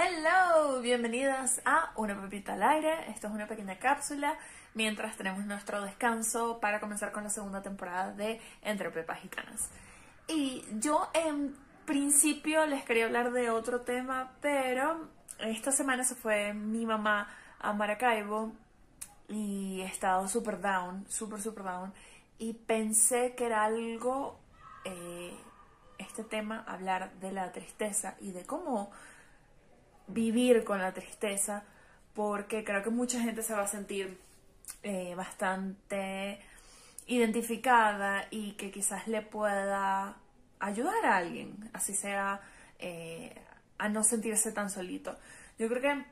Hello, bienvenidas a Una Pepita al Aire. Esto es una pequeña cápsula mientras tenemos nuestro descanso para comenzar con la segunda temporada de Entre Pepas Gitanas. Y yo en principio les quería hablar de otro tema, pero esta semana se fue mi mamá a Maracaibo y he estado súper down, súper, súper down. Y pensé que era algo, eh, este tema, hablar de la tristeza y de cómo vivir con la tristeza, porque creo que mucha gente se va a sentir eh, bastante identificada y que quizás le pueda ayudar a alguien, así sea eh, a no sentirse tan solito. Yo creo que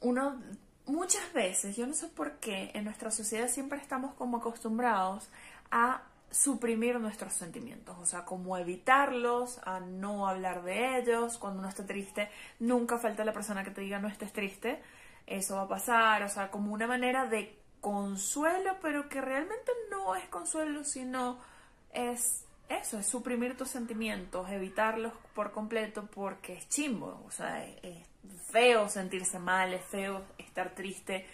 uno, muchas veces, yo no sé por qué, en nuestra sociedad siempre estamos como acostumbrados a suprimir nuestros sentimientos, o sea, como evitarlos, a no hablar de ellos, cuando uno está triste, nunca falta la persona que te diga no estés triste, eso va a pasar, o sea, como una manera de consuelo, pero que realmente no es consuelo, sino es eso, es suprimir tus sentimientos, evitarlos por completo porque es chimbo, o sea, es, feo sentirse mal, es feo estar triste.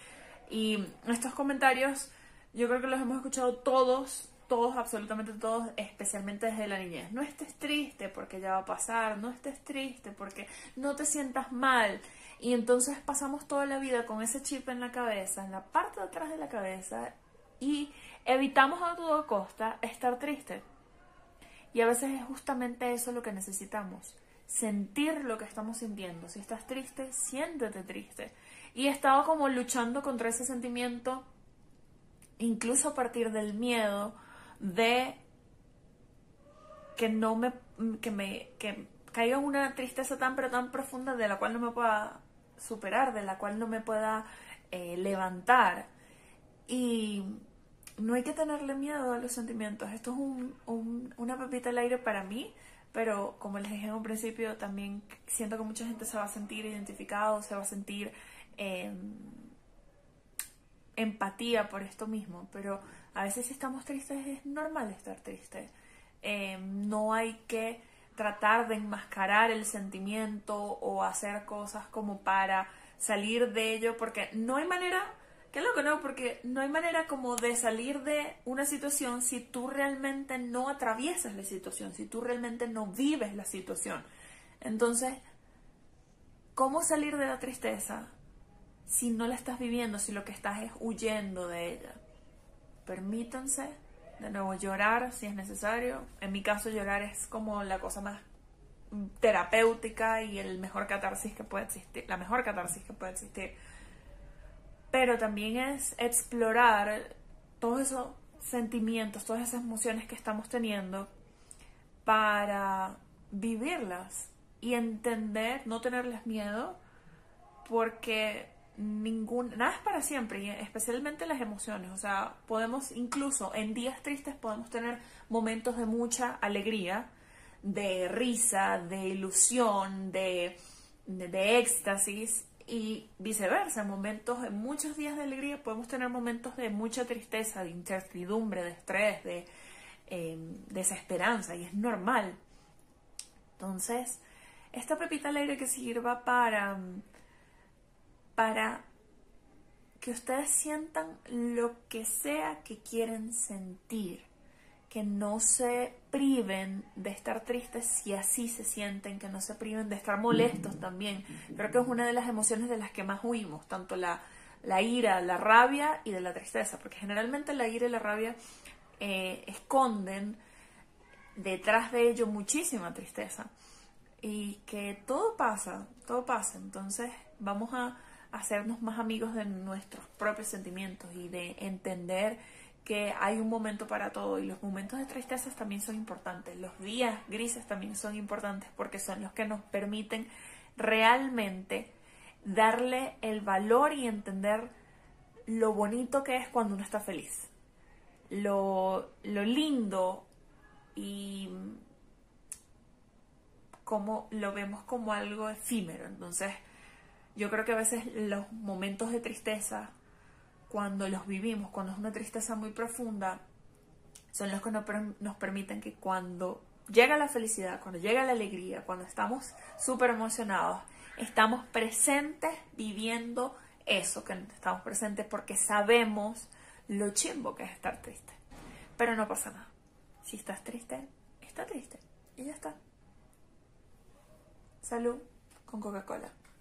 Y estos comentarios yo creo que los hemos escuchado todos, todos, absolutamente todos, especialmente desde la niñez. No estés triste porque ya va a pasar, no estés triste porque no te sientas mal. Y entonces pasamos toda la vida con ese chip en la cabeza, en la parte de atrás de la cabeza, y evitamos a toda costa estar triste. Y a veces es justamente eso lo que necesitamos, sentir lo que estamos sintiendo. Si estás triste, siéntete triste. Y he estado como luchando contra ese sentimiento, incluso a partir del miedo de que no me, que me, que caiga en una tristeza tan pero tan profunda de la cual no me pueda superar, de la cual no me pueda eh, levantar. Y no hay que tenerle miedo a los sentimientos. Esto es un, una pepita al aire para mí, pero como les dije en un principio, también siento que mucha gente se va a sentir identificado, se va a sentir em, empatía por esto mismo. Pero a veces si estamos tristes es normal estar triste. Em, no hay que tratar de enmascarar el sentimiento o hacer cosas como para salir de ello, porque no hay manera Qué loco, ¿no? Porque no hay manera como de salir de una situación si tú realmente no atraviesas la situación, si tú realmente no vives la situación. Entonces, ¿cómo salir de la tristeza si no la estás viviendo, si lo que estás es huyendo de ella? Permítanse de nuevo llorar si es necesario. En mi caso llorar es como la cosa más terapéutica y el mejor catarsis que puede existir, la mejor catarsis que puede existir pero también es explorar todos esos sentimientos, todas esas emociones que estamos teniendo para vivirlas y entender, no tenerles miedo, porque ningún, nada es para siempre, y especialmente las emociones. O sea, podemos incluso en días tristes podemos tener momentos de mucha alegría, de risa, de ilusión, de, de, éxtasis, y viceversa, en momentos, en muchos días de alegría podemos tener momentos de mucha tristeza, de incertidumbre, de estrés, de em, desesperanza y es normal. Entonces, esta pepita alegre que sirva para, para que ustedes sientan lo que sea que quieren sentir que no se priven de estar tristes si así se sienten, que no se priven de estar molestos también. Creo que es una de las emociones de las que más huimos, tanto la, la ira, la rabia y de la tristeza, porque generalmente la ira y la rabia eh, esconden detrás de ello muchísima tristeza. Y que todo pasa, todo pasa. Entonces vamos a hacernos más amigos de nuestros propios sentimientos y de entender que hay un momento para todo. Y los momentos de tristeza también son importantes, los días grises también son importantes porque son los que nos permiten realmente darle el valor y entender lo bonito que es cuando uno está feliz, lo, lo lindo y como lo vemos como algo efímero. Entonces, yo creo que a veces los momentos de tristeza cuando los vivimos, cuando es una tristeza muy profunda, son los que nos, permiten que cuando llega la felicidad, cuando llega la alegría, cuando estamos súper emocionados, estamos presentes viviendo eso, que estamos presentes porque sabemos lo chimbo que es estar triste. Pero no pasa nada. Si estás triste, está triste. Y ya está. Salud con Coca-Cola.